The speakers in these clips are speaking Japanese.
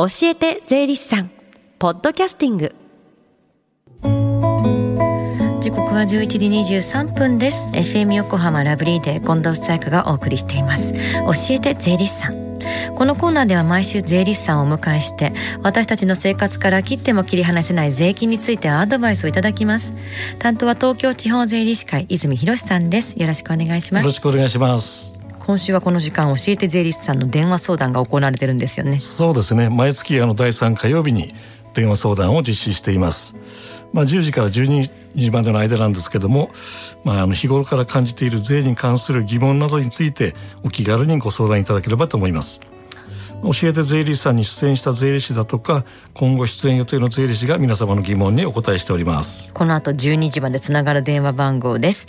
教えて税理士さん。ポッドキャスティング。時刻は11時23分です。FM 横浜ラブリーで近藤紗友香がお送りしています。教えて税理士さん。このコーナーでは毎週税理士さんをお迎えして私たちの生活から切っても切り離せない税金についてアドバイスをいただきます。担当は東京地方税理士会泉博さんです。よろしくお願いします。よろしくお願いします今週はこの時間教えて税理士さんの電話相談が行われてるんですよね。そうですね。毎月あの第3火曜日に電話相談を実施しています。まあ、10時から12時までの間なんですけども、まあ、あの日頃から感じている税に関する疑問などについてお気軽にご相談いただければと思います。教えて税理士さんに出演した税理士だとか今後出演予定の税理士が皆様の疑問にお答えしております。この後12時までつながる電話番号です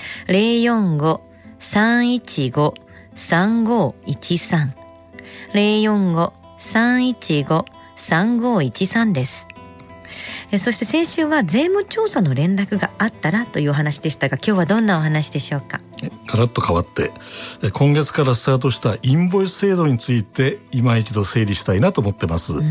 045-315-3513 045-315-3513ですそして先週は税務調査の連絡があったらというお話でしたが今日はどんなお話でしょうか？ガラッと変わって今月からスタートしたインボイス制度について今一度整理したいなと思ってます。ま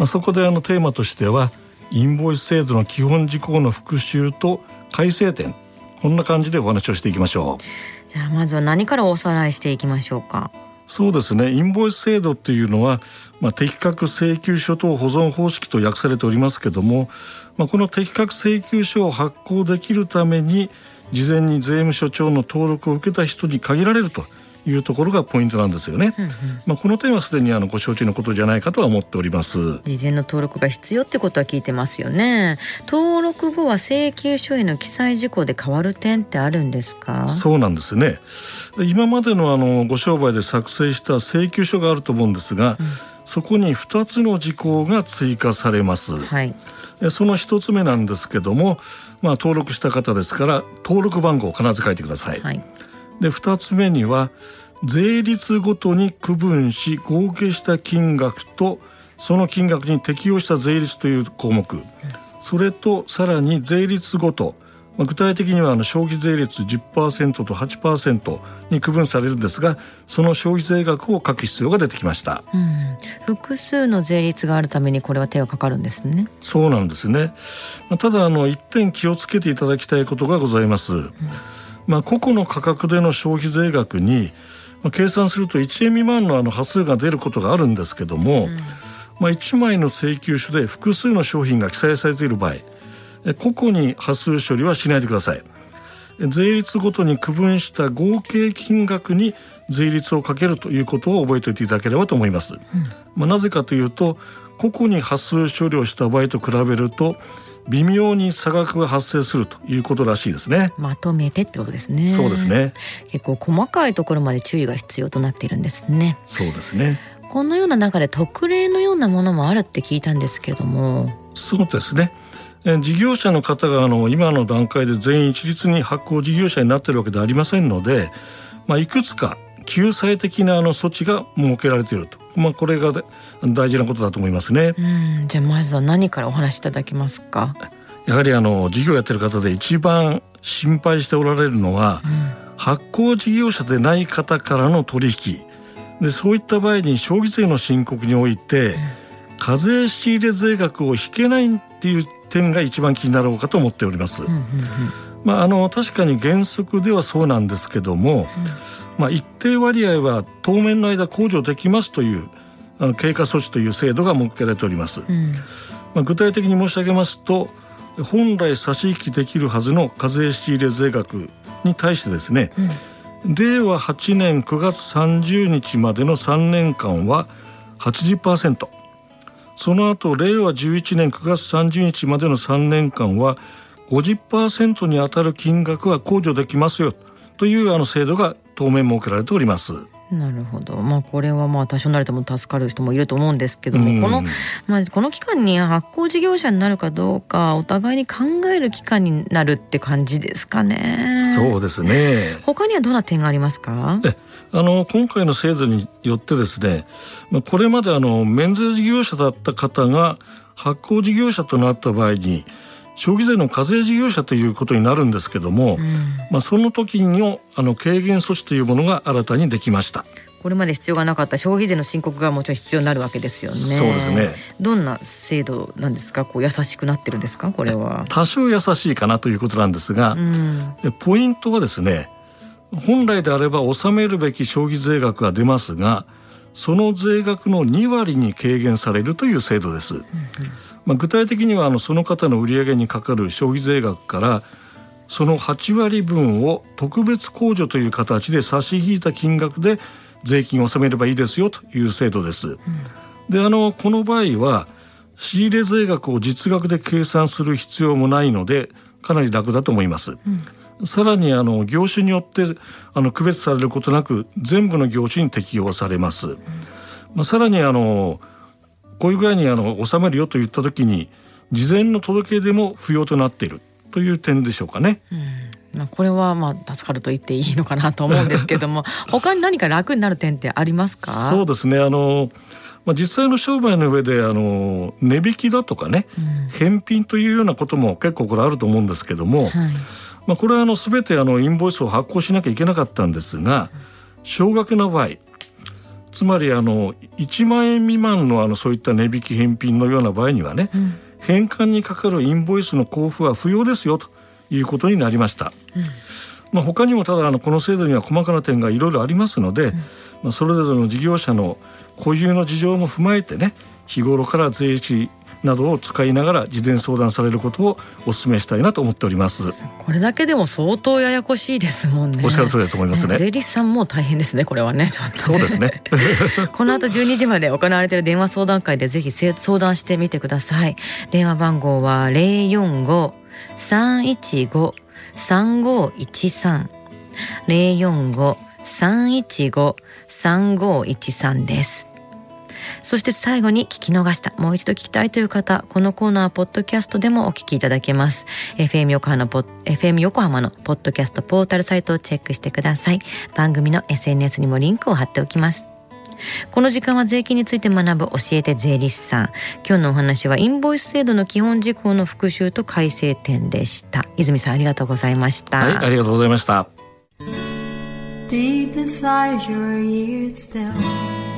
あ、そこであのテーマとしてはインボイス制度の基本事項の復習と改正点こんな感じでお話をしていきましょう。じゃあまずは何からおさらいしていきましょうか。そうですねインボイス制度っていうのは、まあ、適格請求書等保存方式と訳されておりますけども、まあ、この適格請求書を発行できるために事前に税務署長の登録を受けた人に限られるというところがポイントなんですよね。うんうん、まあこの点はすでにあのご承知のことじゃないかとは思っております。事前の登録が必要ってことは聞いてますよね。登録後は請求書への記載事項で変わる点ってあるんですか？そうなんですね。今までのあのご商売で作成した請求書があると思うんですが、うん、そこに2つの事項が追加されます。はい。その一つ目なんですけども、まあ、登録した方ですから登録番号を必ず書いてください。はい、で二つ目には税率ごとに区分し合計した金額とその金額に適用した税率という項目、それとさらに税率ごと具体的にはあの消費税率10%と8%に区分されるんですがその消費税額を書く必要が出てきました、うん、複数の税率があるためにこれは手がかかるんですね。そうなんですね。ただあの一点気をつけていただきたいことがございます、うん、まあ個々の価格での消費税額にまあ、計算すると1円未満のあの端数が出ることがあるんですけども、うん、まあ、1枚の請求書で複数の商品が記載されている場合個々に端数処理はしないでください。税率ごとに区分した合計金額に税率をかけるということを覚えておいていただければと思います、うん、まあ、なぜかというと個々に端数処理をした場合と比べると微妙に差額が発生するということらしいですね。まとめてってことですね。そうですね。結構細かいところまで注意が必要となっているんですね。そうですね。このような中で特例のようなものもあるって聞いたんですけれども。そうですね。事業者の方があの今の段階で全員一律に発行事業者になっているわけではありませんので、まあ、いくつか救済的なあの措置が設けられていると、まあ、これが大事なことだと思いますね。うんじゃあまずは何からお話しいただけますか？やはりあの事業やってる方で一番心配しておられるのは、うん、発行事業者でない方からの取引でそういった場合に消費税の申告において、うん、課税仕入れ税額を引けないっていう点が一番気になろうかと思っております。うんうんうん、まあ、あの確かに原則ではそうなんですけども、まあ、一定割合は当面の間控除できますというあの経過措置という制度が設けられております。まあ、具体的に申し上げますと本来差し引きできるはずの課税仕入れ税額に対してですね、うん、令和8年9月30日までの3年間は80%その後令和11年9月30日までの3年間は50%に当たる金額は控除できますよというあの制度が当面設けられております。なるほど、まあ、これはまあ多少なりとも助かる人もいると思うんですけども、うん、この、まあ、この期間に発行事業者になるかどうかお互いに考える期間になるって感じですかね。そうですね他にはどんな点がありますか？あの今回の制度によってですねこれまであの免税事業者だった方が発行事業者となった場合に消費税の課税事業者ということになるんですけども、うん、まあ、その時のあの軽減措置というものが新たにできました。これまで必要がなかった消費税の申告がもちろん必要になるわけですよね。そうですね。どんな制度なんですか？こう優しくなってるんですか？これは。多少優しいかなということなんですが、うん、ポイントはですね。本来であれば納めるべき消費税額が出ますが、その税額の2割に軽減されるという制度です。うんうん、まあ、具体的にはあのその方の売上にかかる消費税額からその8割分を特別控除という形で差し引いた金額で税金を納めればいいですよという制度です。うん、であのこの場合は仕入れ税額を実額で計算する必要もないのでかなり楽だと思います。うん、さらにあの業種によってあの区別されることなく全部の業種に適用されます。うん、まあ、さらにあのこういう具合にあの納めるよと言った時に事前の届け出も不要となっている。という点でしょうかね。うん。まあ、これはまあ助かると言っていいのかなと思うんですけども 他に何か楽になる点ってありますか？そうですね。あのまあ、実際の商売の上であの値引きだとかね、うん、返品というようなことも結構これあると思うんですけども、はい、まあ、これはあの全てあのインボイスを発行しなきゃいけなかったんですが少額な場合つまりあの1万円未満のあのそういった値引き返品のような場合にはね、うん、返還にかかるインボイスの交付は不要ですよということになりました。うん、まあ、他にもただあのこの制度には細かな点がいろいろありますので、うん、まあ、それぞれの事業者の固有の事情も踏まえてね日頃から税理などを使いながら事前相談されることをお勧めしたいなと思っております。これだけでも相当ややこしいですもんね。おっしゃる通りだと思いますね。税理士さんも大変ですねこれはね。ね、そうですね。この後12時まで行われている電話相談会でぜひ相談してみてください。電話番号は045-315-3513 045-315-3513ですそして最後に聞き逃した、もう一度聞きたいという方、このコーナーはポッドキャストでもお聞きいただけます。FM 横浜のポ FM 横浜のポッドキャストポータルサイトをチェックしてください。番組の SNS にもリンクを貼っておきます。この時間は税金について学ぶ教えて税理士さん。今日のお話はインボイス制度の基本事項の復習と改正点でした。泉さんありがとうございました。はい、ありがとうございました。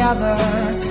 together.